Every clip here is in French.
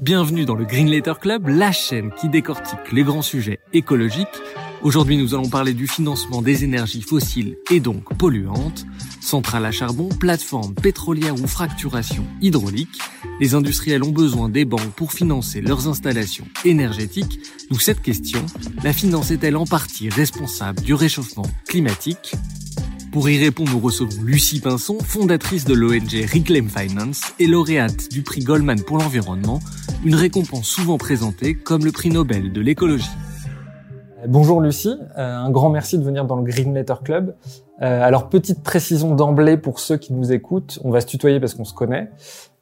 Bienvenue dans le Green Letter Club, la chaîne qui décortique les grands sujets écologiques. Aujourd'hui, nous allons parler du financement des énergies fossiles et donc polluantes, centrales à charbon, plateformes pétrolières ou fracturation hydraulique. Les industriels ont besoin des banques pour financer leurs installations énergétiques. D'où cette question, la finance est-elle en partie responsable du réchauffement climatique? Pour y répondre, nous recevons Lucie Pinson, fondatrice de l'ONG Reclaim Finance et lauréate du prix Goldman pour l'environnement, une récompense souvent présentée comme le prix Nobel de l'écologie. Bonjour Lucie, euh, un grand merci de venir dans le Green Letter Club. Euh, alors petite précision d'emblée pour ceux qui nous écoutent, on va se tutoyer parce qu'on se connaît.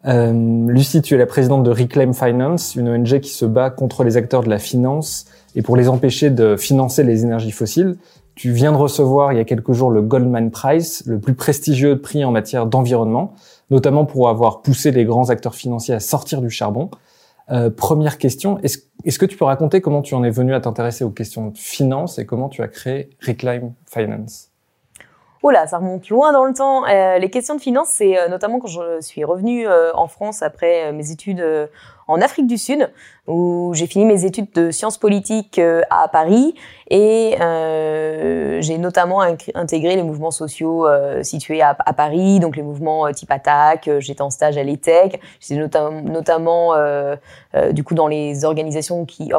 Euh, Lucie, tu es la présidente de Reclaim Finance, une ONG qui se bat contre les acteurs de la finance et pour les empêcher de financer les énergies fossiles. Tu viens de recevoir il y a quelques jours le Goldman Prize, le plus prestigieux prix en matière d'environnement, notamment pour avoir poussé les grands acteurs financiers à sortir du charbon. Euh, première question, est-ce est que tu peux raconter comment tu en es venu à t'intéresser aux questions de finance et comment tu as créé Reclaim Finance? Oula, ça remonte loin dans le temps. Euh, les questions de finance, c'est euh, notamment quand je suis revenue euh, en France après mes études en Afrique du Sud, où j'ai fini mes études de sciences politiques à Paris et euh, j'ai notamment intégré les mouvements sociaux euh, situés à, Paris, donc les mouvements euh, type attaque. Euh, j'étais en stage à l'ETEC. J'étais notamment euh, du coup dans les organisations qui,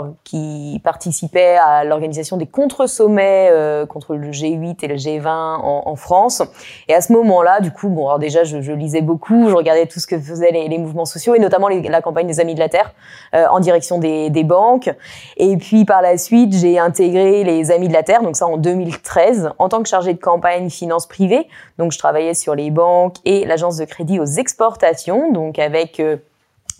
participaient à l'organisation des contre-sommets contre le G8 et le G20 en, France. Et à ce moment-là, du coup, bon, alors déjà, je, lisais beaucoup, je regardais tout ce que faisaient les, mouvements sociaux et notamment la campagne des Amis de la Terre en des, banques. Et puis par la suite, j'ai intégré les Amis de la Terre, donc ça en 2013, en tant que chargée de campagne finance privée. Donc je travaillais sur les banques et l'agence de crédit aux exportations, donc avec euh,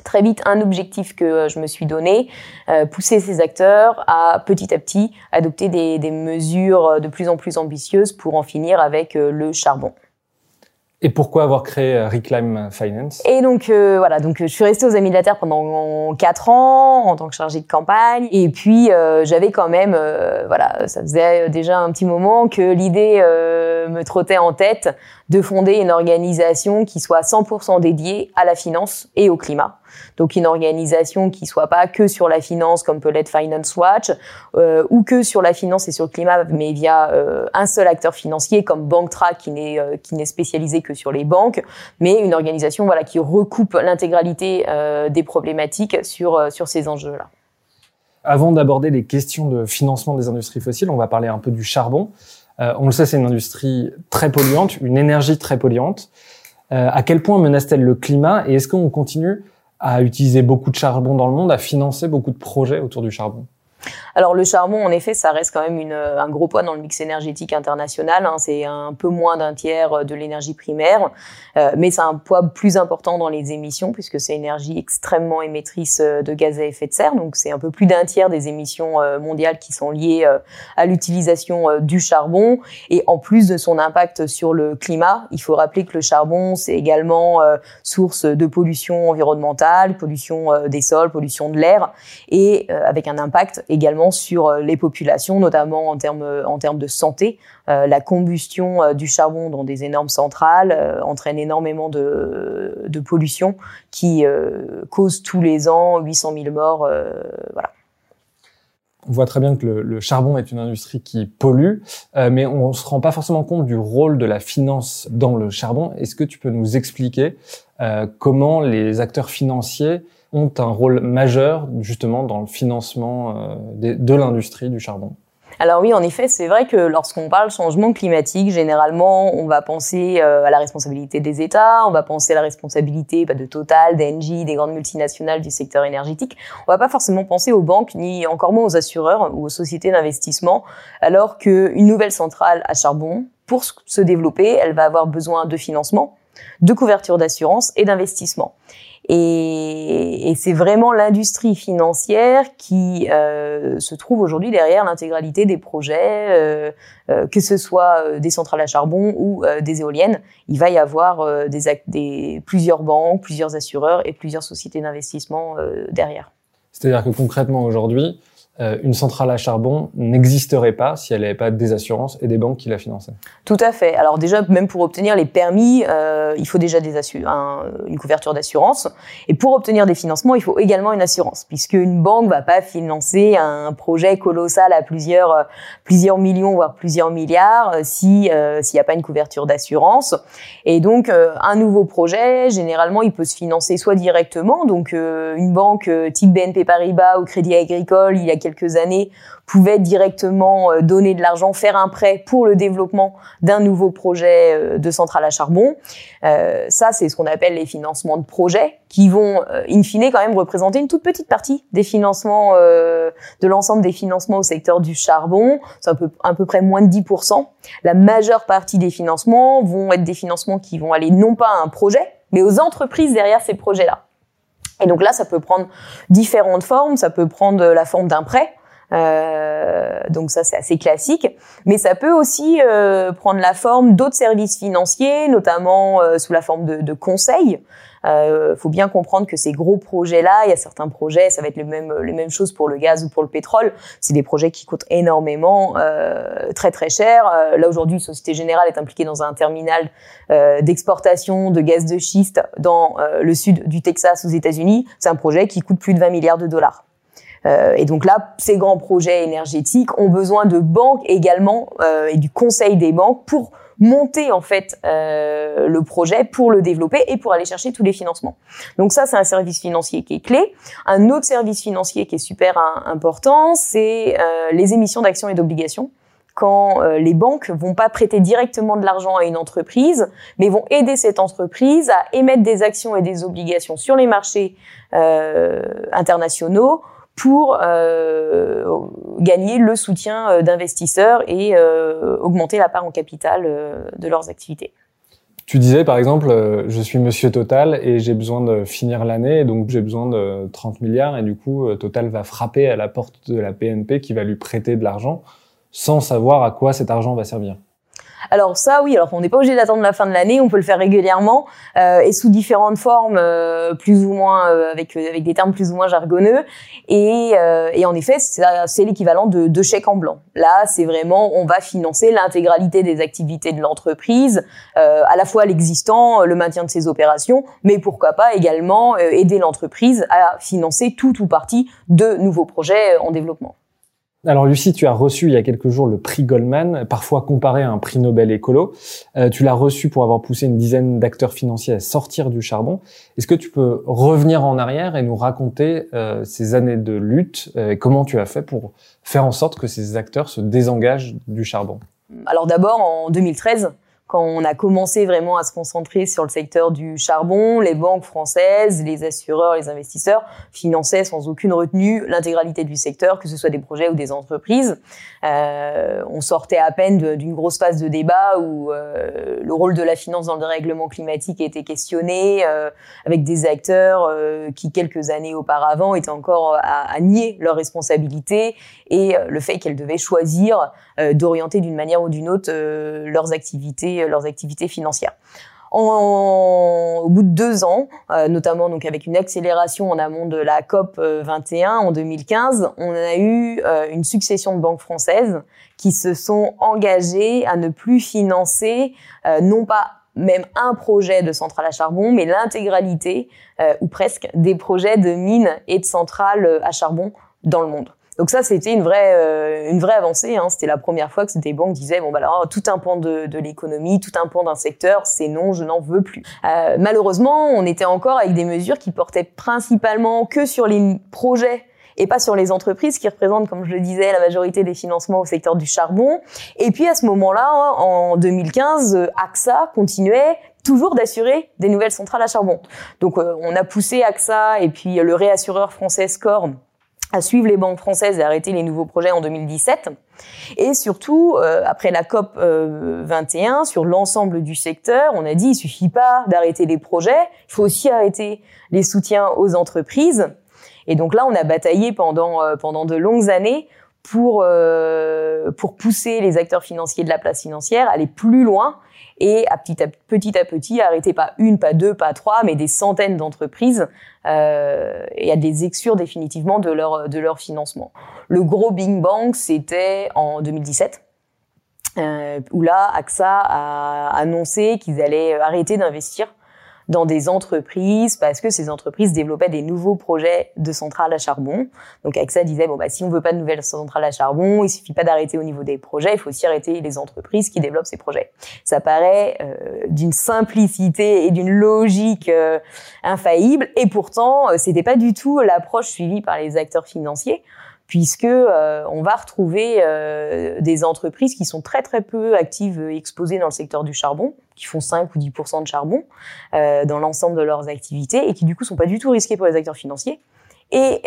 très vite un objectif que euh, je me suis donné, euh, pousser ces acteurs à petit à petit adopter des, mesures de plus en plus ambitieuses pour en finir avec le charbon. Et pourquoi avoir créé euh, Reclaim Finance? Et donc euh, voilà, donc je suis restée aux Amis de la Terre pendant quatre ans en tant que chargée de campagne. Et puis euh, j'avais quand même, voilà, ça faisait déjà un petit moment que l'idée me trottait en tête de fonder une organisation qui soit 100% dédiée à la finance et au climat. Donc une organisation qui soit pas que sur la finance comme peut l'être Finance Watch euh, ou que sur la finance et sur le climat mais via euh, un seul acteur financier comme BankTrack qui n'est euh, qui n'est spécialisé que sur les banques mais une organisation voilà qui recoupe l'intégralité des problématiques sur sur ces enjeux là. Avant d'aborder les questions de financement des industries fossiles, on va parler un peu du charbon. on le sait, c'est une industrie très polluante, une énergie très polluante. à quel point menace-t-elle le climat et est-ce qu'on continue à utiliser beaucoup de charbon dans le monde, à financer beaucoup de projets autour du charbon alors le charbon, en effet, ça reste quand même une, un gros poids dans le mix énergétique international. Hein. C'est un peu moins d'un tiers de l'énergie primaire, euh, mais c'est un poids plus important dans les émissions puisque c'est une énergie extrêmement émettrice euh, de gaz à effet de serre. Donc c'est un peu plus d'un tiers des émissions euh, mondiales qui sont liées euh, à l'utilisation du charbon. Et en plus de son impact sur le climat, il faut rappeler que le charbon, c'est également source de pollution environnementale, pollution des sols, pollution de l'air, et avec un impact également sur euh, les populations, notamment en termes en termes de santé. Euh, la combustion euh, du charbon dans des énormes centrales entraîne énormément de, de pollution qui cause tous les ans 800 000 morts. voilà. On voit très bien que le, charbon est une industrie qui pollue, euh, mais on ne se rend pas forcément compte du rôle de la finance dans le charbon. Est-ce que tu peux nous expliquer euh, comment les acteurs financiers ont un rôle majeur justement dans le financement euh, de, l'industrie du charbon alors oui, en effet, c'est vrai que lorsqu'on parle changement climatique, généralement, on va penser euh, à la responsabilité des États, on va penser à la responsabilité bah, de Total, d'Engie, des grandes multinationales du secteur énergétique. On va pas forcément penser aux banques, ni encore moins aux assureurs ou aux sociétés d'investissement, alors qu'une nouvelle centrale à charbon, pour se développer, elle va avoir besoin de financement, de couverture d'assurance et d'investissement. Et, c'est vraiment l'industrie financière qui euh, se trouve aujourd'hui derrière l'intégralité des projets, euh, euh, que ce soit des centrales à charbon ou des éoliennes. Il va y avoir plusieurs banques, plusieurs assureurs et plusieurs sociétés d'investissement derrière. C'est-à-dire que concrètement aujourd'hui, euh, une centrale à charbon n'existerait pas si elle n'avait pas des assurances et des banques qui la finançaient. Tout à fait. Alors déjà, même pour obtenir les permis, euh, il faut déjà une couverture d'assurance. Et pour obtenir des financements, il faut également une assurance, puisque une banque va pas financer un projet colossal à plusieurs euh, plusieurs millions voire plusieurs milliards si s'il n'y a pas une couverture d'assurance. Et donc un nouveau projet, généralement, il peut se financer soit directement, donc une banque type BNP Paribas ou Crédit Agricole, il y a quelques années pouvaient directement euh, donner de l'argent, faire un prêt pour le développement d'un nouveau projet euh, de centrale à charbon. Euh, ça, c'est ce qu'on appelle les financements de projet, qui vont, in fine, quand même représenter une toute petite partie des financements, de l'ensemble des financements au secteur du charbon. C'est à peu, à peu près moins de 10%. La majeure partie des financements vont être des financements qui vont aller non pas à un projet, mais aux entreprises derrière ces projets-là. Et donc là, ça peut prendre différentes formes. Ça peut prendre la forme d'un prêt. Euh, donc ça, c'est assez classique. Mais ça peut aussi euh, prendre la forme d'autres services financiers, notamment euh, sous la forme de, de conseils. Euh, faut bien comprendre que ces gros projets-là, il y a certains projets, ça va être les mêmes les mêmes choses pour le gaz ou pour le pétrole. C'est des projets qui coûtent énormément, euh, très très cher. Euh, là aujourd'hui, Société Générale est impliquée dans un terminal euh, d'exportation de gaz de schiste dans euh, le sud du Texas aux États-Unis. C'est un projet qui coûte plus de 20 milliards de dollars. Euh, et donc là, ces grands projets énergétiques ont besoin de banques également euh, et du conseil des banques pour monter en fait euh, le projet pour le développer et pour aller chercher tous les financements. Donc ça, c'est un service financier qui est clé. Un autre service financier qui est super important, c'est euh, les émissions d'actions et d'obligations quand euh, les banques vont pas prêter directement de l'argent à une entreprise, mais vont aider cette entreprise à émettre des actions et des obligations sur les marchés euh, internationaux pour euh, gagner le soutien euh, d'investisseurs et euh, augmenter la part en capital de leurs activités. Tu disais par exemple, je suis Monsieur Total et j'ai besoin de finir l'année, donc j'ai besoin de 30 milliards et du coup Total va frapper à la porte de la PNP qui va lui prêter de l'argent sans savoir à quoi cet argent va servir. Alors ça, oui. Alors on n'est pas obligé d'attendre la fin de l'année. On peut le faire régulièrement euh, et sous différentes formes, euh, plus ou moins euh, avec avec des termes plus ou moins jargonneux. Et, et en effet, c'est l'équivalent de, de chèque en blanc. Là, c'est vraiment on va financer l'intégralité des activités de l'entreprise, à la fois l'existant, le maintien de ses opérations, mais pourquoi pas également aider l'entreprise à financer tout ou partie de nouveaux projets en développement. Alors Lucie, tu as reçu il y a quelques jours le prix Goldman, parfois comparé à un prix Nobel écolo. Euh, tu l'as reçu pour avoir poussé une dizaine d'acteurs financiers à sortir du charbon. Est-ce que tu peux revenir en arrière et nous raconter euh, ces années de lutte euh, et comment tu as fait pour faire en sorte que ces acteurs se désengagent du charbon? Alors d'abord en 2013, quand on a commencé vraiment à se concentrer sur le secteur du charbon, les banques françaises, les assureurs, les investisseurs finançaient sans aucune retenue l'intégralité du secteur, que ce soit des projets ou des entreprises. Euh, on sortait à peine d'une grosse phase de débat où euh, le rôle de la finance dans le dérèglement climatique était questionné, euh, avec des acteurs euh, qui quelques années auparavant étaient encore à, à nier leurs responsabilités et euh, le fait qu'elles devaient choisir d'orienter d'une manière ou d'une autre leurs activités euh, leurs activités financières. En, au bout de deux ans, euh, notamment donc avec une accélération en amont de la COP 21 en 2015, on a eu euh, une succession de banques françaises qui se sont engagées à ne plus financer non pas même un projet de centrale à charbon, mais l'intégralité ou presque des projets de mines et de centrales à charbon dans le monde. Donc ça, c'était une vraie, euh, une vraie avancée. Hein. C'était la première fois que des banques disaient bon bah alors tout un pan de, de l'économie, tout un pan d'un secteur, c'est non, je n'en veux plus. Euh, malheureusement, on était encore avec des mesures qui portaient principalement que sur les projets et pas sur les entreprises qui représentent, comme je le disais, la majorité des financements au secteur du charbon. Et puis à ce moment-là, en 2015, AXA continuait toujours d'assurer des nouvelles centrales à charbon. Donc euh, on a poussé AXA et puis le réassureur français SCORE à suivre les banques françaises et arrêter les nouveaux projets en 2017. Et surtout, euh, après la COP 21, sur l'ensemble du secteur, on a dit il suffit pas d'arrêter les projets, il faut aussi arrêter les soutiens aux entreprises. Et donc là, on a bataillé pendant pendant de longues années pour pour pousser les acteurs financiers de la place financière à aller plus loin et à petit, à petit à petit arrêter pas une, pas deux, pas trois, mais des centaines d'entreprises euh, et à des exclure définitivement de leur de leur financement. Le gros Bing Bang, c'était en 2017. Euh, où là, AXA a annoncé qu'ils allaient arrêter d'investir dans des entreprises parce que ces entreprises développaient des nouveaux projets de centrales à charbon. Donc AXA disait bon bah si on veut pas de nouvelles centrales à charbon, il suffit pas d'arrêter au niveau des projets, il faut aussi arrêter les entreprises qui développent ces projets. Ça paraît euh, d'une simplicité et d'une logique euh, infaillible et pourtant euh, c'était pas du tout l'approche suivie par les acteurs financiers puisque euh, on va retrouver euh, des entreprises qui sont très très peu actives et exposées dans le secteur du charbon, qui font 5 ou 10% de charbon euh, dans l'ensemble de leurs activités et qui du coup sont pas du tout risquées pour les acteurs financiers. Et,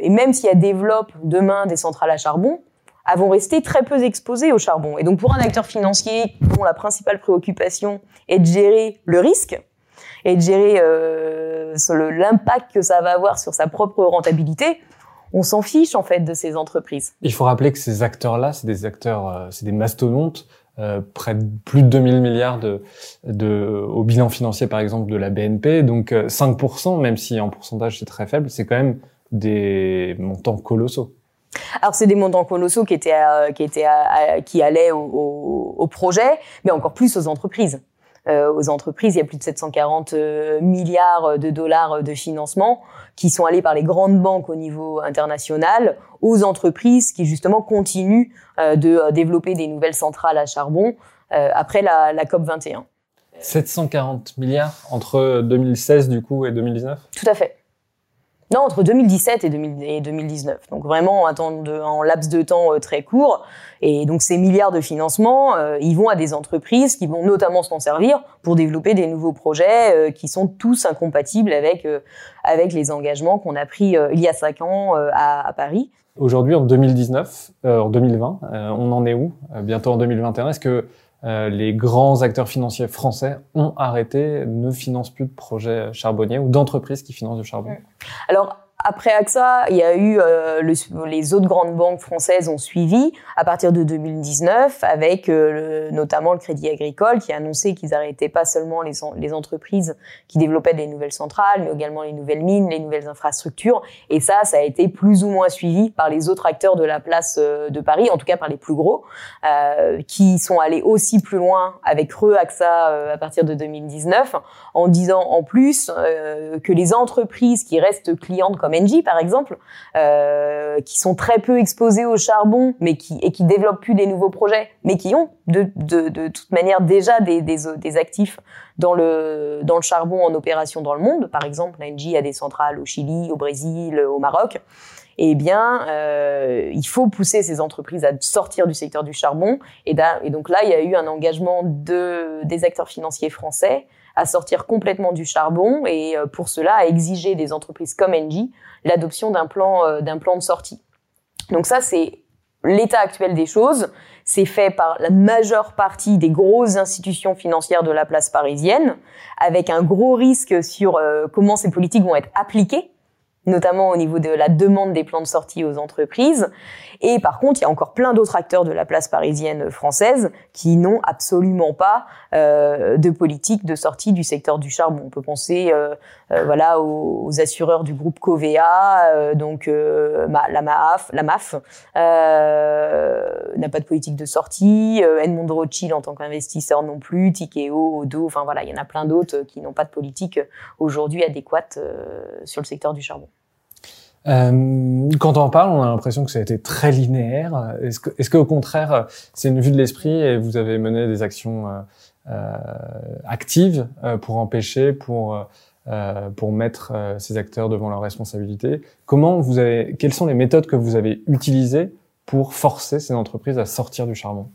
et même si elles développent demain des centrales à charbon, elles vont rester très peu exposées au charbon. Et donc pour un acteur financier dont la principale préoccupation est de gérer le risque et de gérer l'impact que ça va avoir sur sa propre rentabilité, on s'en fiche en fait de ces entreprises. Il faut rappeler que ces acteurs-là, c'est des acteurs, euh, c'est des mastodontes, euh, près de plus de 2000 milliards de, de, au bilan financier par exemple de la BNP. Donc 5%, euh, même si en pourcentage c'est très faible, c'est quand même des montants colossaux. Alors c'est des montants colossaux qui étaient qui étaient qui allaient au, au, au, projet, mais encore plus aux entreprises. Euh, aux entreprises. Il y a plus de 740 euh, milliards de dollars de financement qui sont allés par les grandes banques au niveau international aux entreprises qui justement continuent euh, de développer des nouvelles centrales à charbon après la, la COP 21. 740 milliards entre 2016 du coup et 2019 Tout à fait. Non, entre 2017 et, 2019. Donc vraiment en, laps de temps euh, très court. Et donc ces milliards de financement, euh, ils vont à des entreprises qui vont notamment s'en servir pour développer des nouveaux projets euh, qui sont tous incompatibles avec avec les engagements qu'on a pris il y a cinq ans à, à, Paris. Aujourd'hui, en 2019, en 2020, on en est où? Bientôt en 2021. Est-ce que euh, les grands acteurs financiers français ont arrêté, ne financent plus de projets charbonniers ou d'entreprises qui financent du charbon. Après AXA, il y a eu euh, les autres grandes banques françaises ont suivi à partir de 2019 avec euh, notamment le Crédit Agricole qui a annoncé qu'ils arrêtaient pas seulement les, entreprises qui développaient des nouvelles centrales, mais également les nouvelles mines, les nouvelles infrastructures. Et ça, ça a été plus ou moins suivi par les autres acteurs de la place euh, de Paris, en tout cas par les plus gros, qui sont allés aussi plus loin avec Re AXA à partir de 2019, en disant en plus que les entreprises qui restent clientes comme Engie par exemple, euh, qui sont très peu exposés au charbon, mais qui et qui développent plus des nouveaux projets, mais qui ont de, de, de toute manière déjà des, des, des, actifs dans le dans le charbon en opération dans le monde. Par exemple, Engie a des centrales au Chili, au Brésil, au Maroc. Eh bien, euh, il faut pousser ces entreprises à sortir du secteur du charbon. Et, et donc là, il y a eu un engagement de, des acteurs financiers français à sortir complètement du charbon et euh, pour cela à exiger des entreprises comme Engie l'adoption d'un plan euh, d'un plan de sortie. Donc ça c'est l'état actuel des choses. C'est fait par la majeure partie des grosses institutions financières de la place parisienne, avec un gros risque sur euh, comment ces politiques vont être appliquées notamment au niveau de la demande des plans de sortie aux entreprises. Et par contre, il y a encore plein d'autres acteurs de la place parisienne française qui n'ont absolument pas euh, de politique de sortie du secteur du charbon. On peut penser, euh, euh, voilà, aux, assureurs du groupe Covea, euh, donc euh, la MAF, la MAF n'a pas de politique de sortie. Edmond Rothschild en tant qu'investisseur non plus, Tikeo, Odo, enfin voilà, il y en a plein d'autres qui n'ont pas de politique aujourd'hui adéquate sur le secteur du charbon. Euh, quand on parle, on a l'impression que ça a été très linéaire. Est-ce que, est-ce qu'au contraire, c'est une vue de l'esprit et vous avez mené des actions euh, euh actives pour empêcher, pour pour mettre ces acteurs devant leurs responsabilités? Comment vous avez, quelles sont les méthodes que vous avez utilisées pour forcer ces entreprises à sortir du charbon?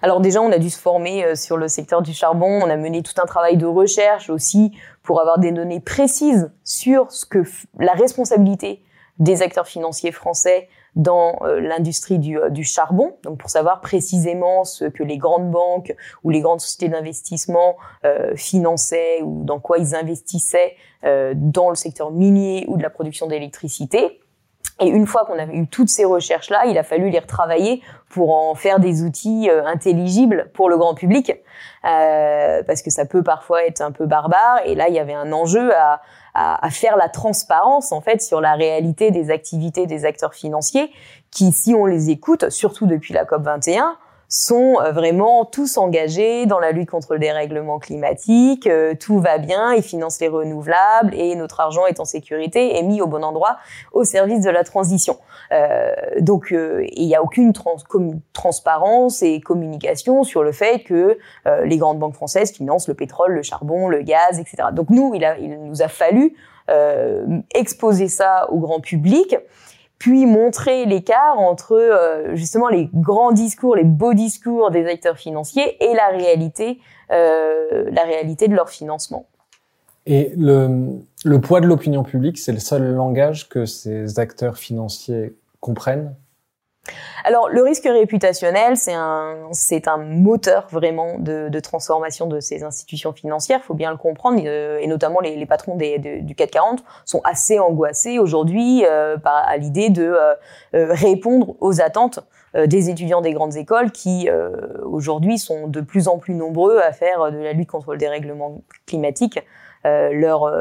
Alors déjà, on a dû se former sur le secteur du charbon. On a mené tout un travail de recherche aussi pour avoir des données précises sur ce que la responsabilité des acteurs financiers français dans euh, l'industrie du, euh, du, charbon, donc pour savoir précisément ce que les grandes banques ou les grandes sociétés d'investissement euh, finançaient ou dans quoi ils investissaient dans le secteur minier ou de la production d'électricité. Et une fois qu'on avait eu toutes ces recherches-là, il a fallu les retravailler pour en faire des outils intelligibles pour le grand public, euh, parce que ça peut parfois être un peu barbare. Et là, il y avait un enjeu à, à, à, faire la transparence en fait sur la réalité des activités des acteurs financiers qui, si on les écoute, surtout depuis la COP 21, sont euh, vraiment tous engagés dans la lutte contre le dérèglement climatique. Euh, tout va bien, ils financent les renouvelables et notre argent est en sécurité et mis au bon endroit au service de la transition. Euh, donc, euh, il n'y a aucune trans transparence et communication sur le fait que euh, les grandes banques françaises financent le pétrole, le charbon, le gaz, etc. Donc nous, il, a, il nous a fallu exposer ça au grand public puis montrer l'écart entre euh, justement les grands discours, les beaux discours des acteurs financiers et la réalité, euh, la réalité de leur financement. Et le, le poids de l'opinion publique, c'est le seul langage que ces acteurs financiers comprennent? Alors, le risque réputationnel, c'est un, c'est un moteur vraiment de, de, transformation de ces institutions financières. Il faut bien le comprendre, euh, et notamment les, les patrons des, du CAC 40 sont assez angoissés aujourd'hui euh, à l'idée de euh, euh, répondre aux attentes des étudiants des grandes écoles qui aujourd'hui sont de plus en plus nombreux à faire de la lutte contre le dérèglement climatique leur,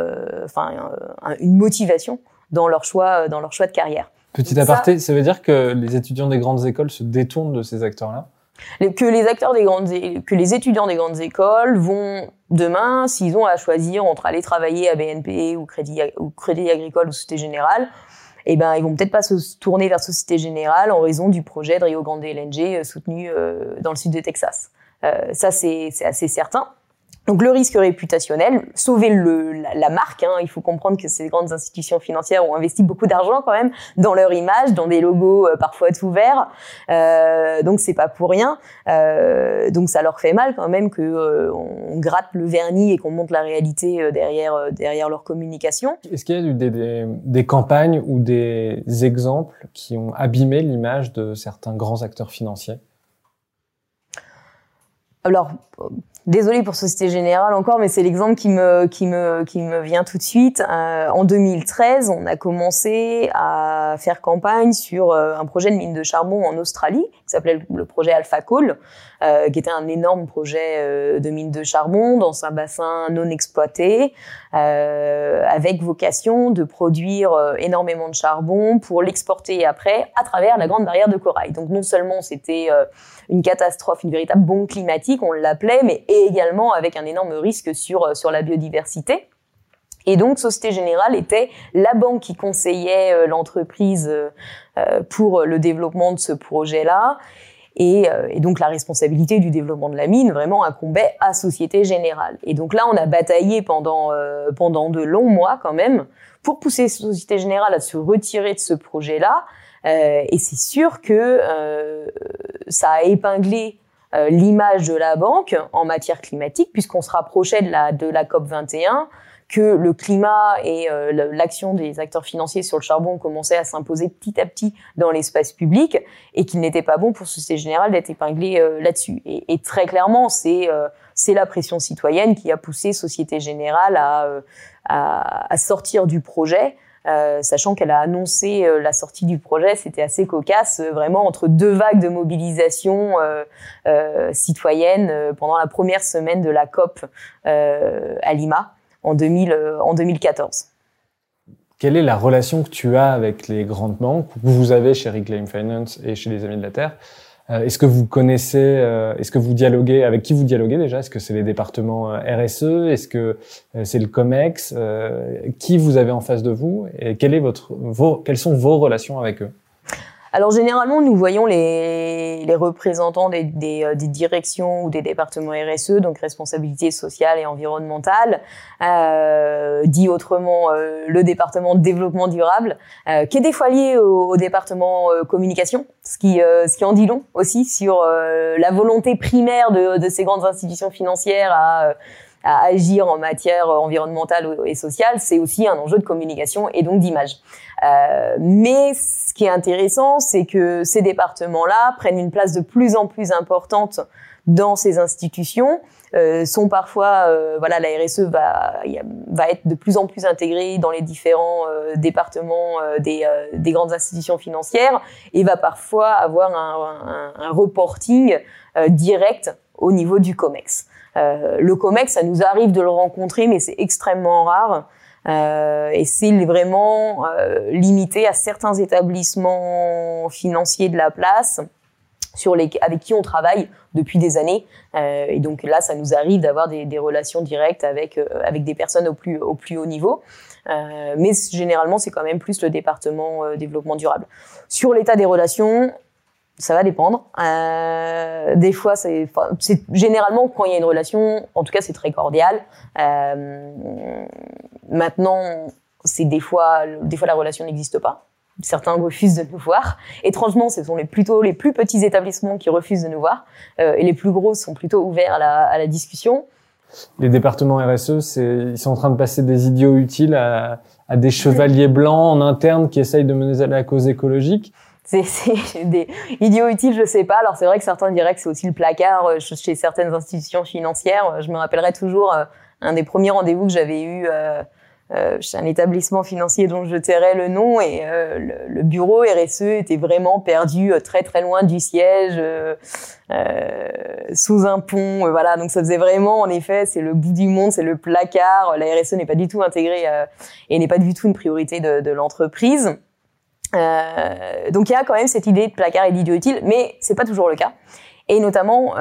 enfin, une motivation dans leur choix, dans leur choix de carrière. Petit aparté, ça... veut dire que les étudiants des grandes écoles se détournent de ces acteurs-là? Que les acteurs des grandes que les étudiants des grandes écoles vont demain s'ils ont à choisir entre aller travailler à BNP ou Crédit ou Crédit Agricole ou Société Générale eh ben ils vont peut-être pas se tourner vers Société Générale en raison du projet de Rio Grande LNG euh, soutenu euh, dans le sud de Texas. Euh, ça c'est assez certain. Donc le risque réputationnel, sauver le, la, marque. Hein. Il faut comprendre que ces grandes institutions financières ont investi beaucoup d'argent quand même dans leur image, dans des logos euh, parfois tout verts. Euh, donc c'est pas pour rien. Euh, donc ça leur fait mal quand même que on gratte le vernis et qu'on montre la réalité derrière derrière leur communication. Est-ce qu'il y a eu des, des, des campagnes ou des exemples qui ont abîmé l'image de certains grands acteurs financiers? Alors, Désolée pour Société Générale encore, mais c'est l'exemple qui me, vient tout de suite. Euh, en 2013, on a commencé à faire campagne sur euh, un projet de mine de charbon en Australie, qui s'appelait le projet Alpha Coal, euh, qui était un énorme projet euh, de mine de charbon dans un bassin non exploité, avec vocation de produire énormément de charbon pour l'exporter après à travers la Grande Barrière de Corail. Donc non seulement c'était une catastrophe, une véritable bombe climatique, on l'appelait, mais également avec un énorme risque sur, sur la biodiversité. Et donc, Société Générale était la banque qui conseillait euh, l'entreprise euh, pour le développement de ce projet-là. Et, donc, la responsabilité du développement de la mine vraiment incombait à Société Générale. Et donc là, on a bataillé pendant, pendant de longs mois quand même pour pousser Société Générale à se retirer de ce projet-là. et c'est sûr que ça a épinglé euh, l'image de la banque en matière climatique, puisqu'on se rapprochait de la, de la COP 21, que le climat et euh, l'action des acteurs financiers sur le charbon commençaient à s'imposer petit à petit dans l'espace public, et qu'il n'était pas bon pour Société Générale d'être épinglé euh, là-dessus. Et, très clairement, c'est c'est la pression citoyenne qui a poussé Société Générale à, à, à sortir du projet. Euh, sachant qu'elle a annoncé euh, la sortie du projet, c'était assez cocasse, euh, vraiment entre deux vagues de mobilisation citoyenne pendant la première semaine de la COP à Lima en, 2000, en 2014. Quelle est la relation que tu as avec les grandes banques? Que vous avez chez Reclaim Finance et chez les Amis de la Terre. Euh, est-ce que vous connaissez, euh, est-ce que vous dialoguez, avec qui vous dialoguez déjà? Est-ce que c'est les départements euh, RSE Est-ce que c'est le COMEX? Qui vous avez en face de vous? Et quelle est votre, vos, quelles sont vos relations avec eux? Alors généralement, nous voyons les, les représentants des, des, euh, des, directions ou des départements RSE, donc responsabilité sociale et environnementale, euh, dit autrement euh, le département développement durable, euh, qui est des fois lié au, au département euh, communication, ce qui, ce qui en dit long aussi sur la volonté primaire de, de, ces grandes institutions financières à à agir en matière environnementale et sociale, c'est aussi un enjeu de communication et donc d'image. Euh, mais ce qui est intéressant, c'est que ces départements-là prennent une place de plus en plus importante dans ces institutions euh, sont parfois euh, voilà la RSE va va être de plus en plus intégrée dans les différents euh, départements euh, des, des grandes institutions financières et va parfois avoir un, un, un reporting direct au niveau du Comex. Le Comex, ça nous arrive de le rencontrer, mais c'est extrêmement rare. Euh, et c'est vraiment euh, limité à certains établissements financiers de la place avec qui on travaille depuis des années. Euh, et donc là, ça nous arrive d'avoir des, des, relations directes avec, euh, avec des personnes au plus, au plus haut niveau. Euh, mais généralement, c'est quand même plus le département euh, développement durable. Sur l'état des relations, ça va dépendre. Euh, des fois, c'est, généralement quand il y a une relation, en tout cas, c'est très cordial. Euh, maintenant, c'est des fois, des fois la relation n'existe pas certains refusent de nous voir. Étrangement, ce sont les plutôt les plus petits établissements qui refusent de nous voir, euh, et les plus gros sont plutôt ouverts à la, à la discussion. Les départements RSE, c'est, ils sont en train de passer des idiots utiles à, à des chevaliers blancs en interne qui essayent de mener à la cause écologique. C'est, des idiots utiles, je sais pas. Alors c'est vrai que certains diraient que c'est aussi le placard euh, chez certaines institutions financières. Je me rappellerai toujours euh, un des premiers rendez-vous que j'avais eu euh, euh, c'est un établissement financier dont je tairai le nom et euh, le, bureau RSE était vraiment perdu euh, très très loin du siège, euh, euh sous un pont. voilà, donc ça faisait vraiment, en effet, c'est le bout du monde, c'est le placard. La RSE n'est pas du tout intégrée et n'est pas du tout une priorité de l'entreprise. Donc il y a quand même cette idée de placard et d'idiot utile, mais c'est pas toujours le cas. Et notamment,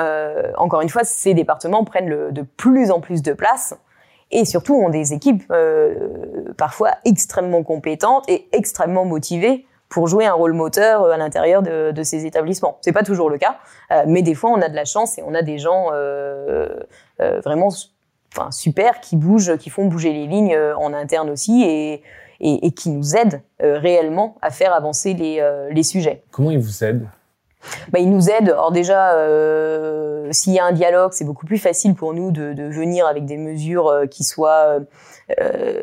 encore une fois, ces départements prennent le, de plus en plus de place et surtout ont des équipes euh, parfois extrêmement compétentes et extrêmement motivées pour jouer un rôle moteur euh, à l'intérieur de, de, ces établissements. C'est pas toujours le cas, euh, mais des fois on a de la chance et on a des gens euh, euh vraiment enfin, super qui bougent, qui font bouger les lignes euh, en interne aussi et, et, et qui nous aident réellement à faire avancer les, les sujets. Comment ils vous aident? Bah, ils nous aident. Alors déjà, euh, s'il y a un dialogue, c'est beaucoup plus facile pour nous de, de venir avec des mesures euh, qui soient euh,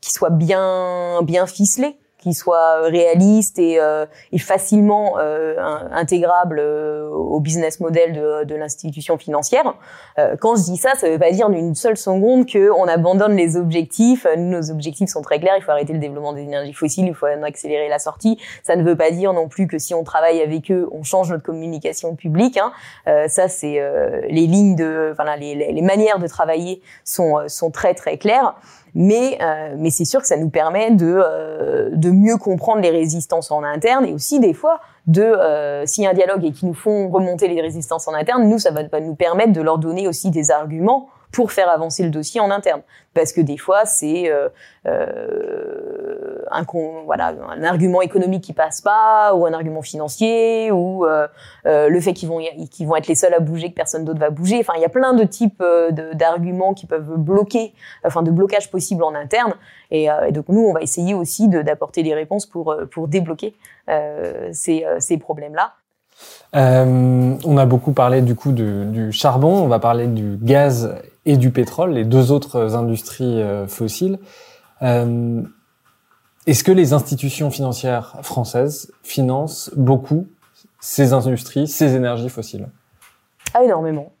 qui soient bien bien ficelées qui soit réaliste et, euh, et facilement euh, intégrable euh, au business model de, de l'institution financière. Euh, quand je dis ça, ça ne veut pas dire d'une seule seconde qu'on abandonne les objectifs. Nos objectifs sont très clairs. Il faut arrêter le développement des énergies fossiles, il faut accélérer la sortie. Ça ne veut pas dire non plus que si on travaille avec eux, on change notre communication publique. Hein. Euh, ça, c'est les lignes de, enfin les, les manières de travailler sont sont très très claires mais euh, mais c'est sûr que ça nous permet de euh, de mieux comprendre les résistances en interne et aussi des fois de euh, s'il y a un dialogue et qui nous font remonter les résistances en interne, nous ça va, va nous permettre de leur donner aussi des arguments pour faire avancer le dossier en interne. Parce que des fois, c'est euh, euh, un, voilà, un argument économique qui passe pas, ou un argument financier, ou euh, le fait qu'ils vont, qu'ils vont être les seuls à bouger, que personne d'autre va bouger. Enfin, il y a plein de types d'arguments qui peuvent bloquer, enfin de blocage possible en interne. Et, donc nous, on va essayer aussi d'apporter des réponses pour, pour débloquer ces, ces problèmes-là. On a beaucoup parlé du coup de, du charbon, on va parler du gaz et du pétrole, les deux autres industries euh, fossiles. Euh, Est-ce que les institutions financières françaises financent beaucoup ces industries, ces énergies fossiles? Ah, énormément.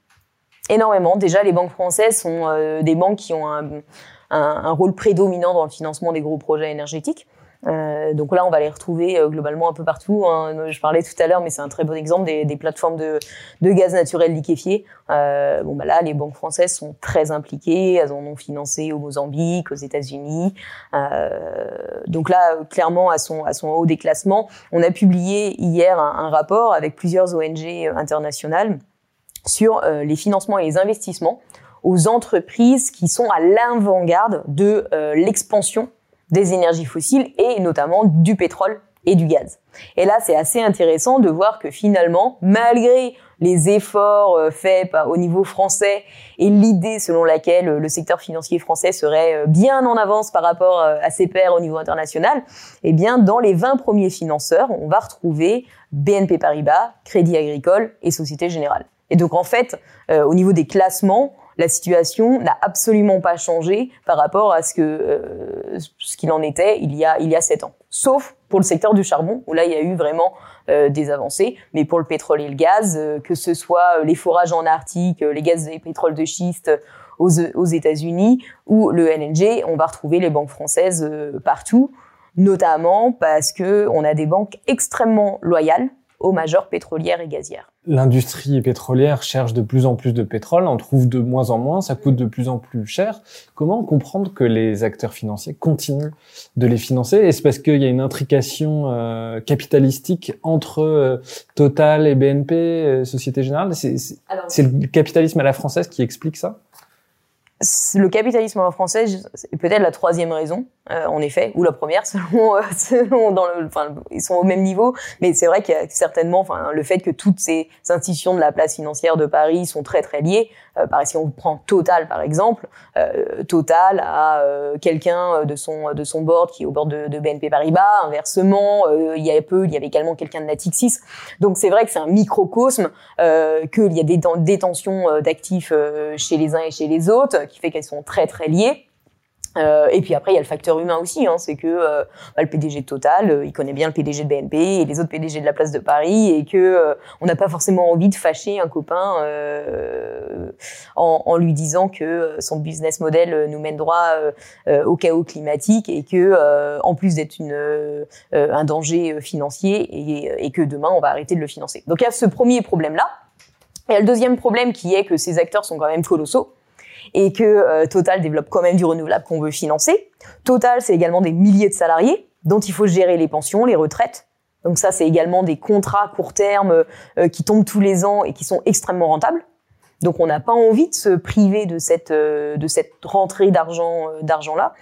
Énormément. Déjà, les banques françaises sont euh, des banques qui ont un, rôle prédominant dans le financement des gros projets énergétiques. Euh, donc là, on va les retrouver euh, globalement un peu partout. Hein. Je parlais tout à l'heure, mais c'est un très bon exemple des, des plateformes de, de, gaz naturel liquéfié. Euh, bon, bah là, les banques françaises sont très impliquées. Elles en ont financé au Mozambique, aux États-Unis. Euh, donc là, clairement, à son, à son haut déclassement, on a publié hier un, un rapport avec plusieurs ONG internationales sur euh, les financements et les investissements aux entreprises qui sont à l'avant-garde de euh, l'expansion des énergies fossiles et notamment du pétrole et du gaz. Et là, c'est assez intéressant de voir que finalement, malgré les efforts euh, faits au niveau français et l'idée selon laquelle le secteur financier français serait euh, bien en avance par rapport euh, à ses pairs au niveau international, eh bien, dans les 20 premiers financeurs, on va retrouver BNP Paribas, Crédit Agricole et Société Générale. Et donc, en fait, au niveau des classements, la situation n'a absolument pas changé par rapport à euh, ce qu'il en était il y a il y a sept ans. Sauf pour le secteur du charbon où là il y a eu vraiment euh, des avancées, mais pour le pétrole et le gaz, euh, que ce soit les forages en Arctique, les gaz et pétrole de schiste aux, aux États-Unis ou le LNG, on va retrouver les banques françaises partout, notamment parce que on a des banques extrêmement loyales aux majeures pétrolières et gazières. L'industrie pétrolière cherche de plus en plus de pétrole, en trouve de moins en moins, ça coûte de plus en plus cher. Comment comprendre que les acteurs financiers continuent de les financer? Est-ce parce qu'il y a une intrication euh, capitalistique entre euh, Total et BNP, euh, Société Générale? C'est le capitalisme à la française qui explique ça? Le capitalisme en français est peut-être la troisième raison, euh, en effet, ou la première selon, euh, selon dans le, enfin, ils sont au même niveau, mais c'est vrai qu'il y a certainement, enfin, le fait que toutes ces institutions de la place financière de Paris sont très très liées. Euh, par si on prend Total par exemple, euh, Total a euh, quelqu'un de son de son board qui est au board de, de BNP Paribas. Inversement, il y a peu, il y avait également quelqu'un de Natixis. Donc c'est vrai que c'est un microcosme, qu'il y a des détentions d'actifs chez les uns et chez les autres, qui fait qu'elles sont très très liées. Euh, et puis après, il y a le facteur humain aussi, hein, c'est que euh, bah, le PDG de Total, euh, il connaît bien le PDG de BNP et les autres PDG de la place de Paris, et que on n'a pas forcément envie de fâcher un copain en, en, lui disant que son business model nous mène droit au chaos climatique et que, en plus d'être un danger financier, et, et que demain on va arrêter de le financer. Donc il y a ce premier problème-là. Et il y a le deuxième problème qui est que ces acteurs sont quand même colossaux et que euh, Total développe quand même du renouvelable qu'on veut financer. Total, c'est également des milliers de salariés dont il faut gérer les pensions, les retraites. Donc ça, c'est également des contrats court terme euh, qui tombent tous les ans et qui sont extrêmement rentables. Donc on n'a pas envie de se priver de cette euh, de cette rentrée d'argent d'argent là.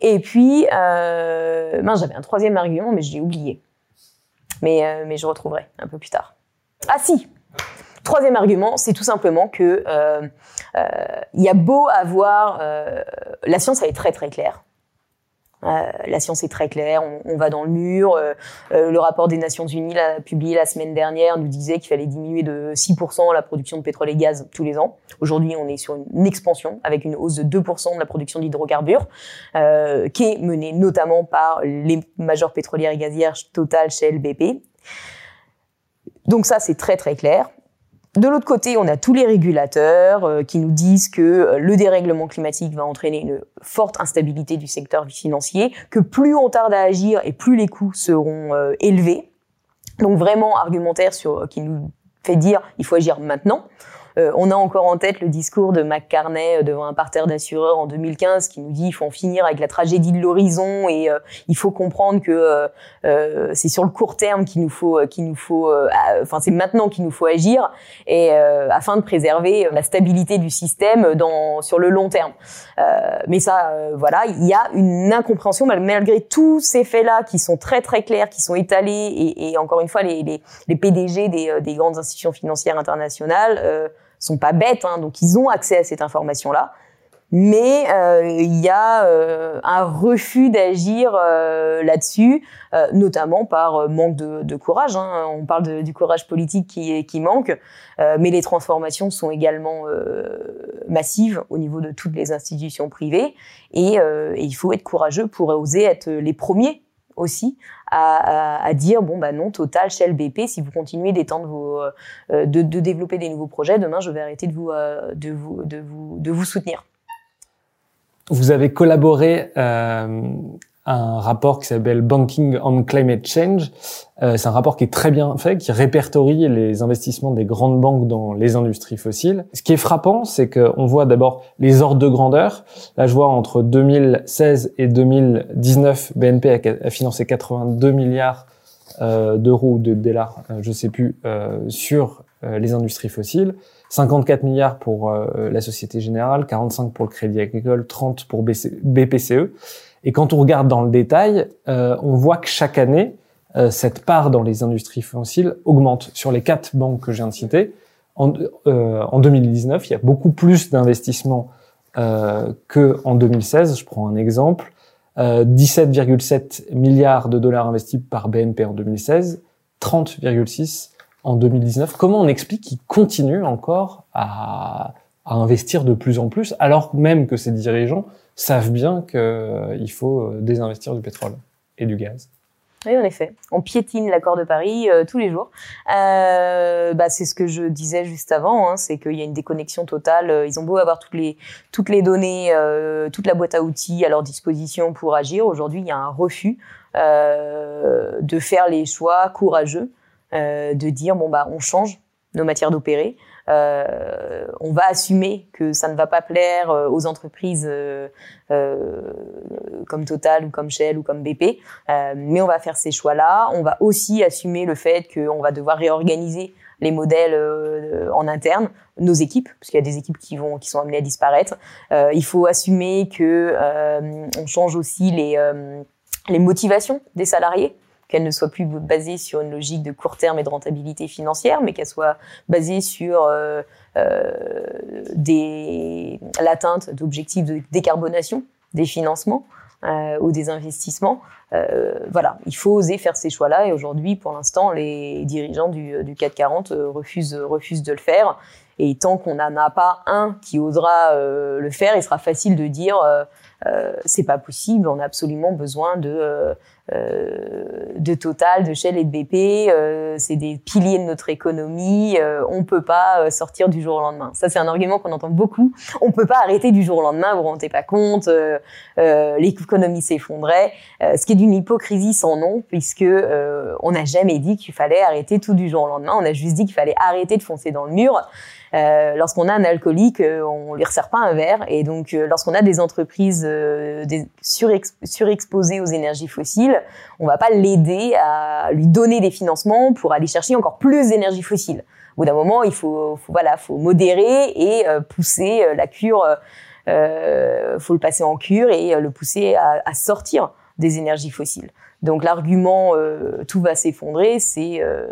Et puis, euh, j'avais un troisième argument, mais je l'ai oublié. Mais mais je retrouverai un peu plus tard. Ah si, Troisième argument, c'est tout simplement que euh, euh, il y a beau avoir euh, la science elle est très très claire. la science est très claire, on, va dans le mur. le rapport des Nations Unies là, publié la semaine dernière nous disait qu'il fallait diminuer de 6% la production de pétrole et gaz tous les ans. Aujourd'hui, on est sur une expansion avec une hausse de 2% de la production d'hydrocarbures, qui est menée notamment par les majeures pétrolières et gazières Total, Shell, BP. Donc ça, c'est très très clair. De l'autre côté, on a tous les régulateurs euh, qui nous disent que euh, le dérèglement climatique va entraîner une forte instabilité du secteur financier, que plus on tarde à agir et plus les coûts seront euh, élevés. Donc vraiment argumentaire sur qui nous fait dire il faut agir maintenant. Euh, on a encore en tête le discours de McCarney euh, devant un parterre d'assureurs en 2015 qui nous dit il faut en finir avec la tragédie de l'horizon et euh, il faut comprendre que c'est sur le court terme qu'il nous faut qu'il nous faut enfin c'est maintenant qu'il nous faut agir et afin de préserver la stabilité du système dans sur le long terme. mais ça voilà, il y a une incompréhension malgré tous ces faits-là qui sont très très clairs, qui sont étalés et, et encore une fois les, les, les PDG des, des, grandes institutions financières internationales sont pas bêtes, hein, donc ils ont accès à cette information-là. Mais euh, il y a euh, un refus d'agir euh, là-dessus, notamment par manque de, courage. Hein. On parle du courage politique qui, qui manque, mais les transformations sont également massives au niveau de toutes les institutions privées, et il faut être courageux pour oser être les premiers aussi à, à, dire bon bah non Total Shell BP si vous continuez d'étendre vos euh, de, de, développer des nouveaux projets demain je vais arrêter de vous euh, de vous de vous de vous soutenir. Vous avez collaboré euh, un rapport qui s'appelle Banking on Climate Change. Euh, c'est un rapport qui est très bien fait, qui répertorie les investissements des grandes banques dans les industries fossiles. Ce qui est frappant, c'est qu'on voit d'abord les ordres de grandeur. Là, je vois entre 2016 et 2019, BNP a, financé 82 milliards euh, d'euros ou de dollars, euh, je sais plus, euh, sur euh, les industries fossiles. 54 milliards pour la Société Générale, 45 pour le Crédit Agricole, 30 pour BPCE. Et quand on regarde dans le détail, euh, on voit que chaque année, euh, cette part dans les industries fossiles augmente. Sur les quatre banques que je viens en, euh, en 2019, il y a beaucoup plus d'investissements euh, que en 2016. Je prends un exemple. 17,7 milliards de dollars investis par BNP en 2016, 30,6 en 2019. Comment on explique qu'ils continuent encore à à investir de plus en plus, alors même que ces dirigeants savent bien qu'il faut désinvestir du pétrole et du gaz. Oui, en effet. On piétine l'accord de Paris euh, tous les jours. Euh, bah, c'est ce que je disais juste avant, hein, c'est qu'il y a une déconnexion totale. Euh, ils ont beau avoir toutes les toutes les données, euh, toute la boîte à outils à leur disposition pour agir. Aujourd'hui, il y a un refus euh, de faire les choix courageux, de dire bon bah on change nos matières d'opérer. Euh, on va assumer que ça ne va pas plaire euh, aux entreprises euh, comme Total ou comme Shell ou comme BP, mais on va faire ces choix-là. On va aussi assumer le fait qu'on va devoir réorganiser les modèles en interne, nos équipes, parce qu'il y a des équipes qui vont, qui sont amenées à disparaître. il faut assumer que on change aussi les les motivations des salariés qu'elle ne soit plus basée sur une logique de court terme et de rentabilité financière, mais qu'elle soit basée sur euh, euh, l'atteinte d'objectifs de décarbonation des financements euh, ou des investissements. Euh, voilà, il faut oser faire ces choix-là. Et aujourd'hui, pour l'instant, les dirigeants du, du 440 euh, refusent, refusent de le faire. Et tant qu'on n'en a pas un qui osera euh, le faire, il sera facile de dire euh, c'est pas possible. On a absolument besoin de euh, euh, de Total, de Shell et de BP. Euh, c'est des piliers de notre économie. Euh, on peut pas sortir du jour au lendemain. Ça, c'est un argument qu'on entend beaucoup. On peut pas arrêter du jour au lendemain. Vous vous rendez pas compte L'économie s'effondrait. ce qui est d'une hypocrisie sans nom, puisque on n'a jamais dit qu'il fallait arrêter tout du jour au lendemain. On a juste dit qu'il fallait arrêter de foncer dans le mur. Euh, lorsqu'on a un alcoolique, euh, on lui resserre pas un verre. Et donc, euh, lorsqu'on a des entreprises surexposées aux énergies fossiles, on va pas l'aider à lui donner des financements pour aller chercher encore plus d'énergie fossile. Au bout d'un moment, il faut, voilà, faut modérer et pousser la cure. Euh, faut le passer en cure et le pousser à sortir des énergies fossiles. Donc l'argument euh, tout va s'effondrer, c'est euh,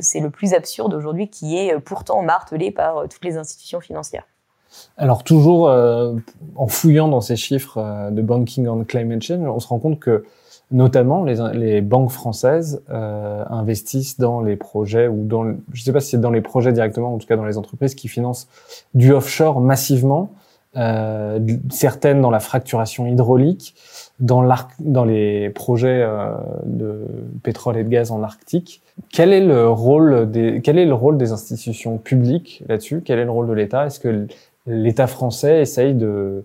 c'est le plus absurde aujourd'hui qui est euh, pourtant martelé par toutes les institutions financières. Alors toujours en fouillant dans ces chiffres de Banking on Climate Change, on se rend compte que notamment les, les banques françaises investissent dans les projets ou dans, je ne sais pas si c'est dans les projets directement, en tout cas dans les entreprises qui financent du offshore massivement, certaines dans la fracturation hydraulique, dans, dans les projets euh, de pétrole et de gaz en Arctique. Quel est le rôle des, quel est le rôle des institutions publiques là-dessus? Quel est le rôle de l'État? Est-ce que l'État français essaye de,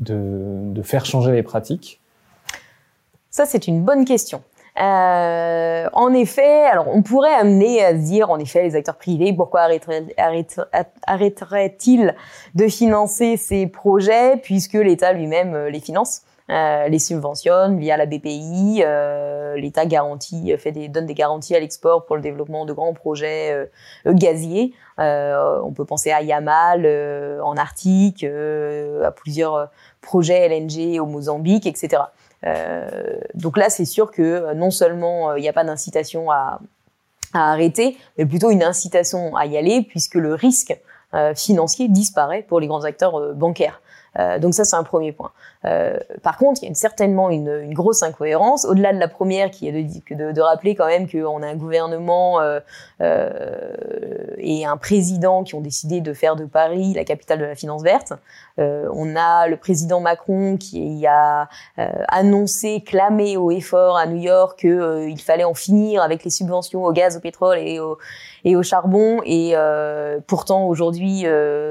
de, de, faire changer les pratiques? Ça, c'est une bonne question. Euh, en effet, alors on pourrait amener à se dire, en effet, les acteurs privés, pourquoi arrêteraient-ils arrêterait de financer ces projets puisque l'État lui-même euh, les finance euh, les subventionne via la BPI. Euh, L'État garantit, fait donne des garanties à l'export pour le développement de grands projets gaziers. on peut penser à Yamal en Arctique, à plusieurs projets LNG au Mozambique, etc. donc là, c'est sûr que non seulement il n'y a pas d'incitation à, arrêter, mais plutôt une incitation à y aller, puisque le risque financier disparaît pour les grands acteurs bancaires. Euh, donc ça, c'est un premier point. Euh, par contre, il y a certainement une, grosse incohérence, au-delà de la première, qui est de, rappeler quand même qu'on a un gouvernement euh, euh, et un président qui ont décidé de faire de Paris la capitale de la finance verte. Euh, on a le président Macron qui a annoncé, clamé au effort à New York qu'il fallait en finir avec les subventions au gaz, au pétrole et au, et au charbon. Et pourtant, aujourd'hui,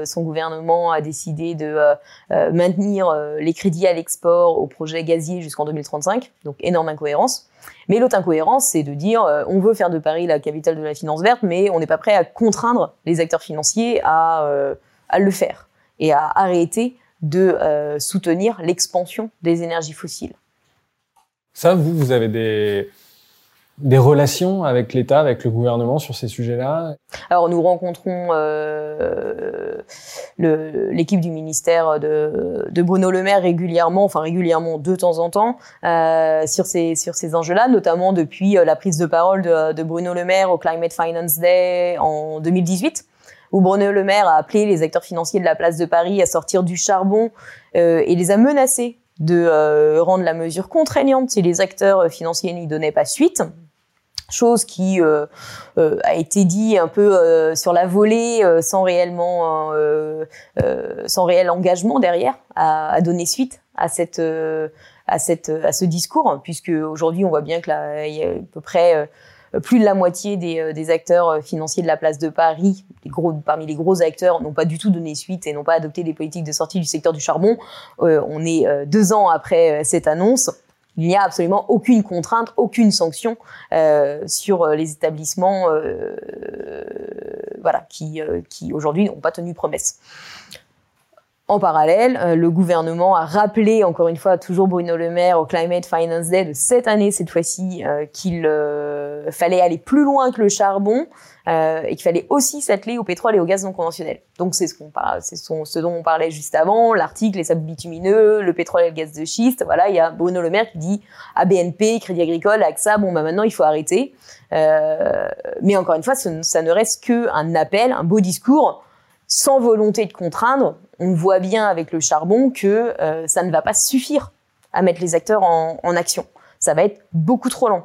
son gouvernement a décidé de euh, maintenir euh, les crédits à l'export au projet gazier jusqu'en 2035, donc énorme incohérence. Mais l'autre incohérence, c'est de dire euh, on veut faire de Paris la capitale de la finance verte, mais on n'est pas prêt à contraindre les acteurs financiers à, à le faire et à arrêter de soutenir l'expansion des énergies fossiles. Ça, vous, vous avez des, des relations avec l'État, avec le gouvernement sur ces sujets-là? Alors nous rencontrons euh, l'équipe du ministère de, de, Bruno Le Maire régulièrement, enfin régulièrement de temps en temps, euh, sur ces sur ces enjeux-là, notamment depuis euh, la prise de parole de, de, Bruno Le Maire au Climate Finance Day en 2018 où Bruno Le Maire a appelé les acteurs financiers de la place de Paris à sortir du charbon euh, et les a menacés de euh, rendre la mesure contraignante si les acteurs financiers n'y donnaient pas suite. chose qui euh, euh, a été dit un peu euh, sur la volée, sans réellement, sans réel engagement derrière à, à donner suite à cette à cette à ce discours, puisque aujourd'hui on voit bien que là il y a à peu près plus de la moitié des, des, acteurs financiers de la place de Paris, parmi les gros acteurs, n'ont pas du tout donné suite et n'ont pas adopté des politiques de sortie du secteur du charbon. on est deux ans après cette annonce il n'y a absolument aucune contrainte, aucune sanction euh, sur euh, les établissements euh, voilà, euh, qui aujourd'hui n'ont pas tenu promesse. En parallèle, euh, le gouvernement a rappelé, encore une fois, toujours Bruno Le Maire au Climate Finance Day de cette année, cette fois-ci, qu'il fallait aller plus loin que le charbon euh, et qu'il fallait aussi s'atteler au pétrole et au gaz non conventionnel. Donc c'est ce dont on parlait juste avant, l'article, les sables bitumineux, le pétrole et le gaz de schiste. Voilà, il y a Bruno Le Maire qui dit à BNP, Crédit Agricole, AXA, bon bah maintenant il faut arrêter. Euh, mais encore une fois, ça ne reste qu'un appel, un beau discours, sans volonté de contraindre. On voit bien avec le charbon que euh, ça ne va pas suffire à mettre les acteurs en, action. Ça va être beaucoup trop long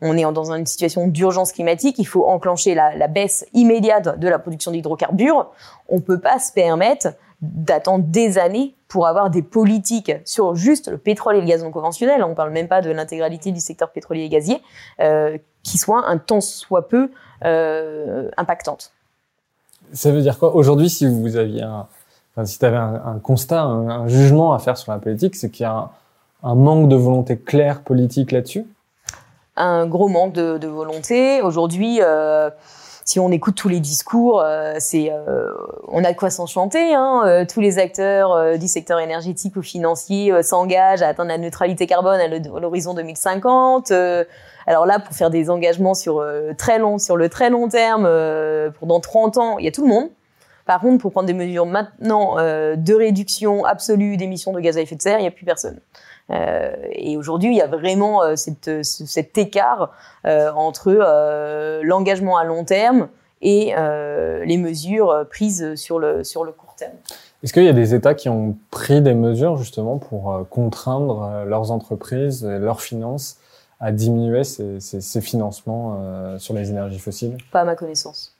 on est dans une situation d'urgence climatique, il faut enclencher la, baisse immédiate de la production d'hydrocarbures. On peut pas se permettre d'attendre des années pour avoir des politiques sur juste le pétrole et le gaz non conventionnel. On parle même pas de l'intégralité du secteur pétrolier et gazier euh, qui soient un tant soit peu euh, impactantes. Ça veut dire quoi? Aujourd'hui si vous aviez un, si tu avais un, constat, un, jugement à faire sur la politique, c'est qu'il y a un manque de volonté claire politique là-dessus? Un gros manque de, volonté. Aujourd'hui, euh, si on écoute tous les discours, euh, c'est euh, on a de quoi s'enchanter. Hein. Euh, tous les acteurs du secteur énergétique ou financier s'engagent à atteindre la neutralité carbone à l'horizon 2050. alors là, pour faire des engagements sur très long, sur le très long terme, pendant 30 ans, il y a tout le monde. Par contre, pour prendre des mesures maintenant de réduction absolue d'émissions de gaz à effet de serre, il n'y a plus personne. Euh, et aujourd'hui, il y a vraiment euh, cette, cet écart euh, entre l'engagement à long terme et les mesures prises sur le, sur le court terme. Est-ce qu'il y a des États qui ont pris des mesures justement pour contraindre leurs entreprises, leurs finances à diminuer ces, ces, ces financements sur les énergies fossiles? Pas à ma connaissance.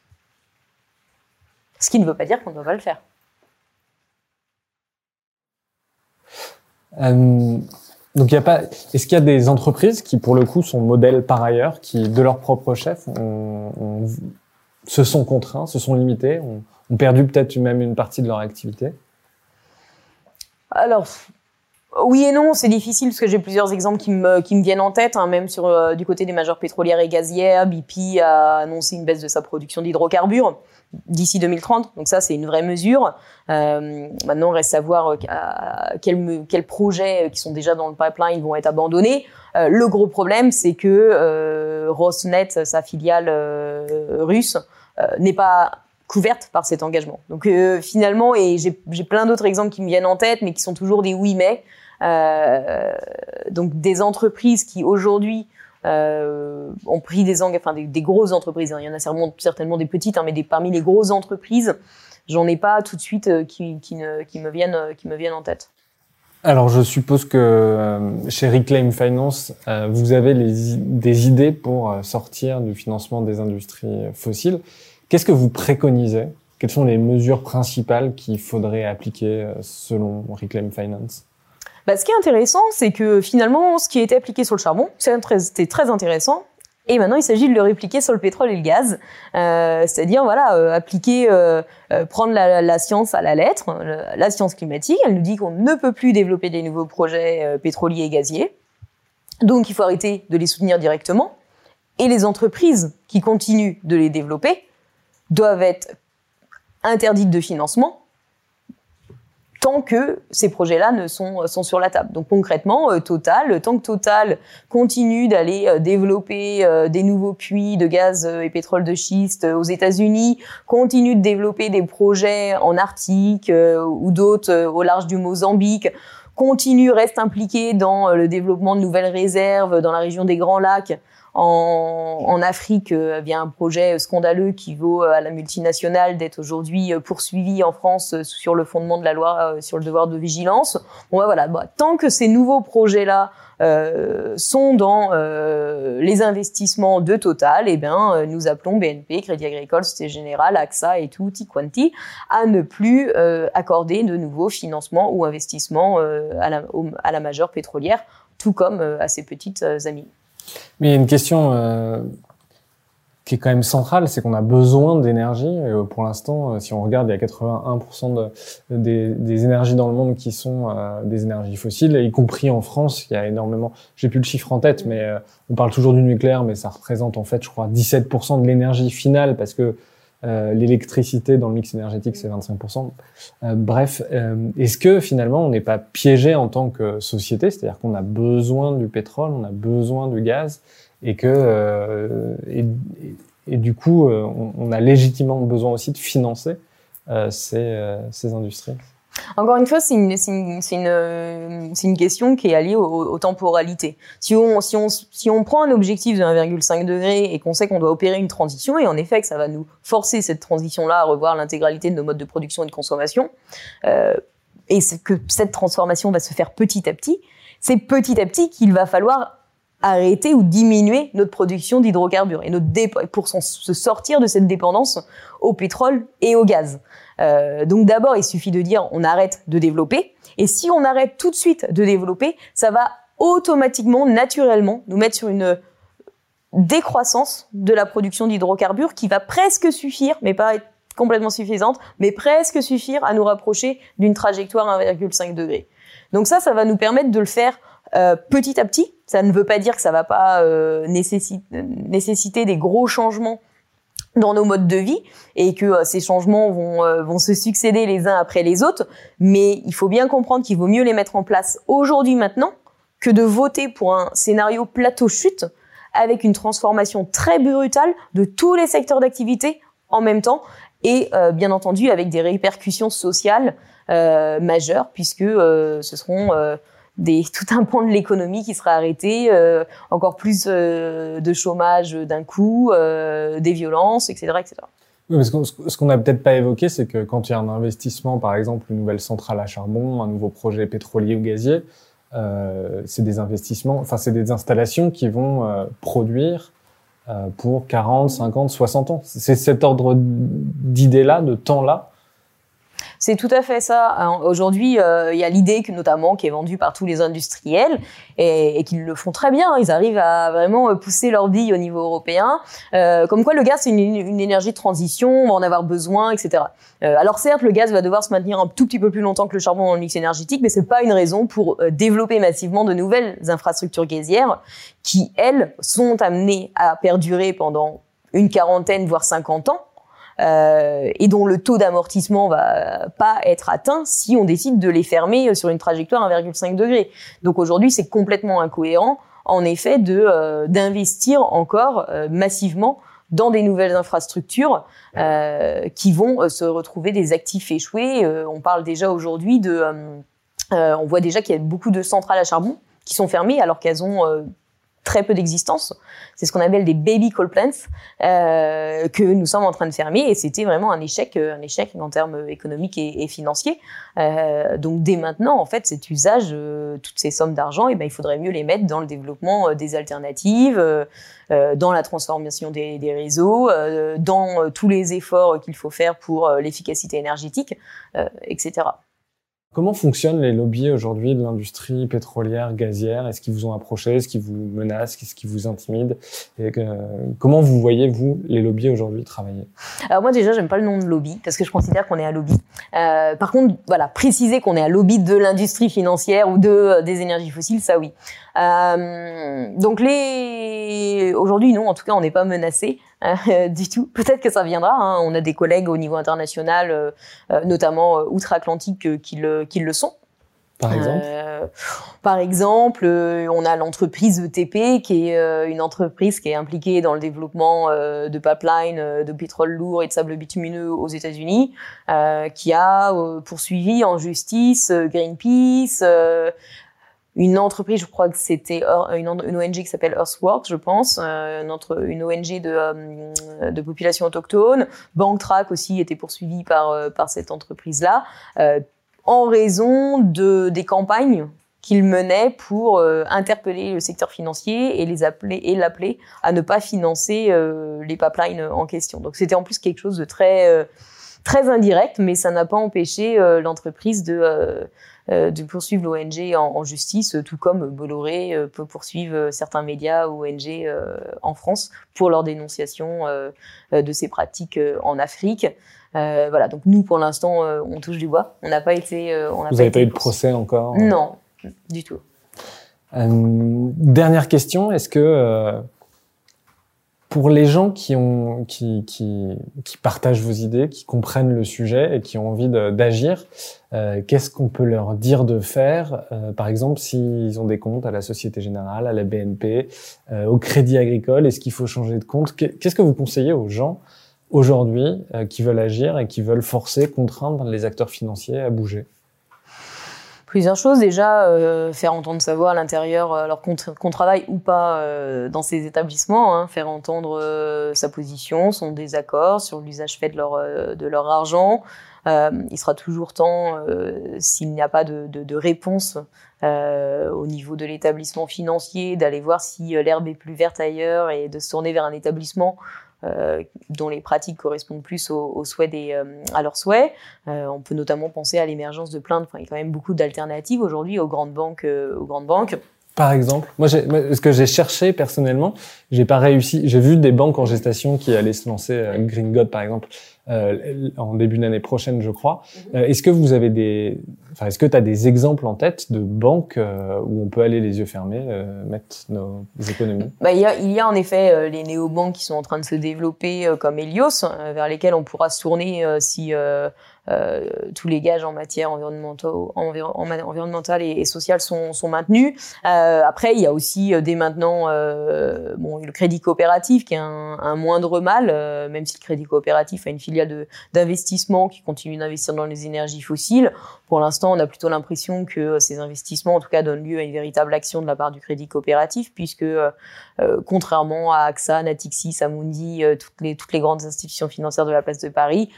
Ce qui ne veut pas dire qu'on ne doit pas le faire. Euh, donc il y a pas. Est-ce qu'il y a des entreprises qui, pour le coup, sont modèles par ailleurs, qui de leur propre chef, se sont contraints, se sont limités, ont, ont perdu peut-être même une partie de leur activité? Alors. Oui et non, c'est difficile parce que j'ai plusieurs exemples qui me, viennent en tête, hein, même sur euh, du côté des majors pétrolières et gazières. BP a annoncé une baisse de sa production d'hydrocarbures d'ici 2030. Donc ça, c'est une vraie mesure. Euh, maintenant, reste à voir euh, quels, projets euh, qui sont déjà dans le pipeline vont être abandonnés. Le gros problème, c'est que Rosneft, sa filiale russe, n'est pas couverte par cet engagement. Donc finalement, et j'ai plein d'autres exemples qui me viennent en tête, mais qui sont toujours des oui mais. Donc des entreprises qui aujourd'hui euh, ont pris des enfin des, grosses entreprises. Hein. Il y en a certainement, certainement des petites, hein, mais parmi les grosses entreprises, j'en ai pas tout de suite euh, qui, qui, me viennent, euh, qui me viennent en tête. Alors, je suppose que euh, chez Reclaim Finance, vous avez des idées pour sortir du financement des industries fossiles. Qu'est-ce que vous préconisez? Quelles sont les mesures principales qu'il faudrait appliquer selon Reclaim Finance? Bah, ce qui est intéressant, c'est que finalement, ce qui a été appliqué sur le charbon, c'était très intéressant. Et maintenant, il s'agit de le répliquer sur le pétrole et le gaz, euh, c'est-à-dire voilà, euh, appliquer, euh, euh, prendre la, la, science à la lettre, la science climatique. Elle nous dit qu'on ne peut plus développer des nouveaux projets euh, pétroliers et gaziers, donc il faut arrêter de les soutenir directement. Et les entreprises qui continuent de les développer doivent être interdites de financement tant que ces projets-là ne sont, sont sur la table. Donc concrètement, euh, Total, tant que Total continue d'aller euh, développer euh, des nouveaux puits de gaz et pétrole de schiste aux États-Unis, continue de développer des projets en Arctique ou d'autres au large du Mozambique, continue, reste impliqué dans le développement de nouvelles réserves dans la région des Grands Lacs, en, en Afrique via un projet scandaleux qui vaut à la multinationale d'être aujourd'hui poursuivi en France sur le fondement de la loi sur le devoir de vigilance. Bon, bah, voilà, bah, tant que ces nouveaux projets-là euh, sont dans euh, les investissements de Total, eh bien, euh, nous appelons BNP, Crédit Agricole, Société Générale, AXA et tout, Quanti, à ne plus accorder de nouveaux financements ou investissements à la, à la majeure pétrolière, tout comme à ses petites amies. Mais il y a une question qui est quand même central, c'est qu'on a besoin d'énergie. Pour l'instant, euh, si on regarde, il y a 81% de, des, énergies dans le monde qui sont euh, des énergies fossiles, y compris en France. Il y a énormément. J'ai plus le chiffre en tête, mais euh, on parle toujours du nucléaire, mais ça représente en fait, je crois, 17% de l'énergie finale parce que l'électricité dans le mix énergétique, c'est 25%. bref, est-ce que finalement, on n'est pas piégé en tant que société, c'est-à-dire qu'on a besoin du pétrole, on a besoin du gaz et que euh, du coup euh, on, a légitimement besoin aussi de financer euh, ces industries? Encore une fois, c'est une, question qui est alliée aux, aux, temporalités. Si on prend un objectif de 1,5 degré et qu'on sait qu'on doit opérer une transition, et en effet que ça va nous forcer cette transition-là à revoir l'intégralité de nos modes de production et de consommation, euh, et que cette transformation va se faire petit à petit, c'est petit à petit qu'il va falloir arrêter ou diminuer notre production d'hydrocarbures et notre pour se sortir de cette dépendance au pétrole et au gaz. Euh, donc d'abord, il suffit de dire on arrête de développer. Et si on arrête tout de suite de développer, ça va automatiquement, naturellement, nous mettre sur une décroissance de la production d'hydrocarbures qui va presque suffire, mais pas complètement suffisante, mais presque suffire à nous rapprocher d'une trajectoire 1,5 degré. Donc ça, ça va nous permettre de le faire euh, petit à petit. Ça ne veut pas dire que ça va pas euh, nécessiter des gros changements dans nos modes de vie et que euh, ces changements vont, vont se succéder les uns après les autres. Mais il faut bien comprendre qu'il vaut mieux les mettre en place aujourd'hui, maintenant, que de voter pour un scénario plateau-chute avec une transformation très brutale de tous les secteurs d'activité en même temps et bien entendu avec des répercussions sociales majeures puisque ce seront tout un pan de l'économie qui sera arrêté, euh, encore plus euh, de chômage d'un coup, euh, des violences, etc., etc. Ce qu'on n'a peut-être pas évoqué, c'est que quand il y a un investissement, par exemple, une nouvelle centrale à charbon, un nouveau projet pétrolier ou gazier, c'est des investissements, enfin c'est des installations qui vont produire pour 40, 50, 60 ans. C'est cet ordre d'idées-là, de temps-là, c'est tout à fait ça. Aujourd'hui, euh, il y a l'idée que notamment qui est vendue par tous les industriels et, et qu'ils le font très bien. Ils arrivent à vraiment pousser leur vie au niveau européen. Euh, comme quoi, le gaz c'est une, énergie de transition, on va en avoir besoin, etc. Euh, alors certes, le gaz va devoir se maintenir un tout petit peu plus longtemps que le charbon dans le mix énergétique, mais c'est pas une raison pour euh, développer massivement de nouvelles infrastructures gazières qui elles sont amenées à perdurer pendant une quarantaine voire 50 ans euh, et dont le taux d'amortissement va pas être atteint si on décide de les fermer sur une trajectoire 1,5 degré. Donc aujourd'hui, c'est complètement incohérent, en effet, de euh, d'investir encore euh, massivement dans des nouvelles infrastructures euh, qui vont se retrouver des actifs échoués. on parle déjà aujourd'hui de, on voit déjà qu'il y a beaucoup de centrales à charbon qui sont fermées alors qu'elles ont très peu d'existence. C'est ce qu'on appelle des baby coal plants euh, que nous sommes en train de fermer et c'était vraiment un échec, euh, un échec en termes économiques et, financiers. Euh, donc dès maintenant, en fait, cet usage, euh, toutes ces sommes d'argent, eh ben il faudrait mieux les mettre dans le développement euh, des alternatives, dans la transformation des, des réseaux, dans tous les efforts qu'il faut faire pour l'efficacité énergétique, etc. Comment fonctionnent les lobbies aujourd'hui de l'industrie pétrolière, gazière? Est-ce qu'ils vous ont approché? Est-ce qu'ils vous menacent? Est-ce qu'ils vous intimident? Et Comment vous voyez, vous, les lobbies aujourd'hui travailler? Alors moi déjà, j'aime pas le nom de lobby parce que je considère qu'on est un lobby. Euh, par contre, voilà, préciser qu'on est un lobby de l'industrie financière ou de euh, des énergies fossiles, ça oui. Euh, donc les aujourd'hui non, en tout cas on n'est pas menacé euh, du tout. Peut-être que ça viendra. Hein. On a des collègues au niveau international, euh, euh notamment outre-Atlantique, qui le qui le sont. Par exemple? Par exemple, on a l'entreprise ETP, qui est une entreprise qui est impliquée dans le développement de pipelines de pétrole lourd et de sable bitumineux aux États-Unis, qui a poursuivi en justice Greenpeace une entreprise, je crois que c'était une, une, ONG qui s'appelle Earthworks, je pense, euh, une, ONG de, euh, de population autochtone. BankTrack aussi était poursuivi par, euh, par cette entreprise-là, en raison de, des campagnes qu'il menait pour interpeller le secteur financier et les appeler et l'appeler à ne pas financer les pipelines en question. Donc c'était en plus quelque chose de très très indirect, mais ça n'a pas empêché l'entreprise de euh, de poursuivre l'ONG en, justice, tout comme Bolloré euh, peut poursuivre certains médias ou ONG euh, en France pour leur dénonciation de ces pratiques en Afrique. voilà, donc nous, pour l'instant, on touche du bois. On n'a pas été. on Vous n'avez pas, eu de procès encore? Non, du tout. dernière question, est-ce que pour les gens qui, ont, qui, qui, qui, partagent vos idées, qui comprennent le sujet et qui ont envie d'agir, euh, qu'est-ce qu'on peut leur dire de faire? Euh, Par exemple, s'ils ont des comptes à la Société Générale, à la BNP, euh, au Crédit Agricole, est-ce qu'il faut changer de compte? Qu'est-ce que vous conseillez aux gens aujourd'hui qui veulent agir et qui veulent forcer, contraindre les acteurs financiers à bouger? Plusieurs choses. Déjà, euh, faire entendre sa voix à l'intérieur, euh, alors qu'on travaille ou pas euh, dans ces établissements, hein, faire entendre sa position, son désaccord sur l'usage fait de leur, argent. il sera toujours temps, s'il n'y a pas de, de, réponse au niveau de l'établissement financier, d'aller voir si l'herbe est plus verte ailleurs et de se tourner vers un établissement dont les pratiques correspondent plus aux, souhaits des, euh, à leurs souhaits. Euh, on peut notamment penser à l'émergence de plaintes. Enfin, il y a quand même beaucoup d'alternatives aujourd'hui aux grandes banques. aux grandes banques. Par exemple, moi, ce que j'ai cherché personnellement, j'ai pas réussi. J'ai vu des banques en gestation qui allaient se lancer, euh, Green God par exemple, euh, en début d'année prochaine, je crois. Mhm. Euh, est-ce que vous avez des, enfin, est-ce que tu as des exemples en tête de banques euh, où on peut aller les yeux fermés, mettre nos économies? Bah, il, y a, il y a en effet les néobanques qui sont en train de se développer comme Helios, vers lesquels on pourra se tourner si euh, tous les gages en matière environnementale, et, sociale sont, sont maintenus. Euh, après, il y a aussi euh, dès maintenant euh, bon, le crédit coopératif qui est un, moindre mal, euh, même si le crédit coopératif a une filiale d'investissement qui continue d'investir dans les énergies fossiles. Pour l'instant, on a plutôt l'impression que ces investissements, en tout cas, donnent lieu à une véritable action de la part du crédit coopératif, puisque contrairement à AXA, Natixis, Amundi, toutes les grandes institutions financières de la place de Paris,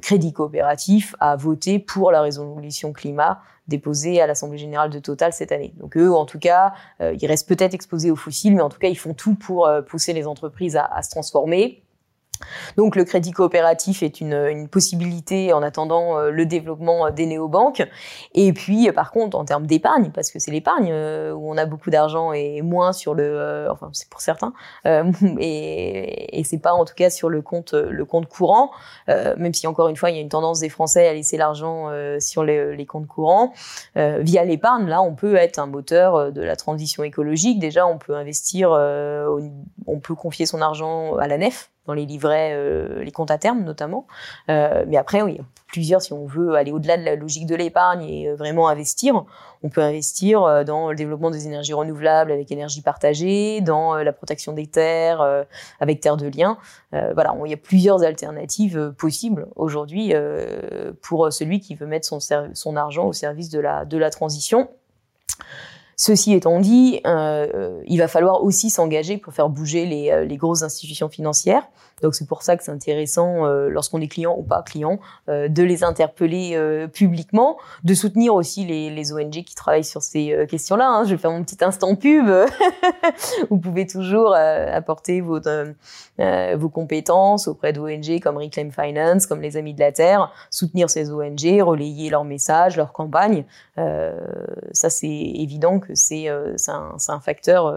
Crédit Coopératif a voté pour la résolution climat déposée à l'Assemblée générale de Total cette année. Donc eux, en tout cas, euh, ils restent peut-être exposés aux fossiles, mais en tout cas, ils font tout pour euh, pousser les entreprises à se transformer. Donc le crédit coopératif est une, une possibilité en attendant euh, le développement euh, des néobanques. Et puis euh, par contre en termes d'épargne, parce que c'est l'épargne où on a beaucoup d'argent et moins sur le, enfin c'est pour certains, et, et c'est pas en tout cas sur le compte le compte courant, même si encore une fois il y a une tendance des Français à laisser l'argent sur les, les, comptes courants. via l'épargne, là on peut être un moteur de la transition écologique. Déjà on peut investir, on peut confier son argent à la nef dans les livrets, euh, les comptes à terme notamment. Euh, mais après, oui, plusieurs, si on veut aller au-delà de la logique de l'épargne et euh, vraiment investir, on peut investir dans le développement des énergies renouvelables avec énergie partagée, dans la protection des terres avec terre de liens. voilà, il y a plusieurs alternatives possibles aujourd'hui pour celui qui veut mettre son, argent au service de la transition. Ceci étant dit, euh, il va falloir aussi s'engager pour faire bouger les, euh, les grosses institutions financières. Donc c'est pour ça que c'est intéressant, euh, lorsqu'on est client ou pas client, euh, de les interpeller euh, publiquement, de soutenir aussi les, les, ONG qui travaillent sur ces questions-là. Hein. Je vais faire mon petit instant pub. Vous pouvez toujours apporter vos, vos compétences auprès d'ONG comme Reclaim Finance, comme les Amis de la Terre, soutenir ces ONG, relayer leurs messages, leurs campagnes. ça c'est évident que c'est un, un facteur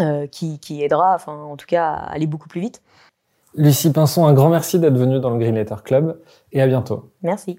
euh, qui, qui, aidera, enfin, en tout cas, à aller beaucoup plus vite. Lucie Pinson, un grand merci d'être venue dans le Green Letter Club et à bientôt. Merci.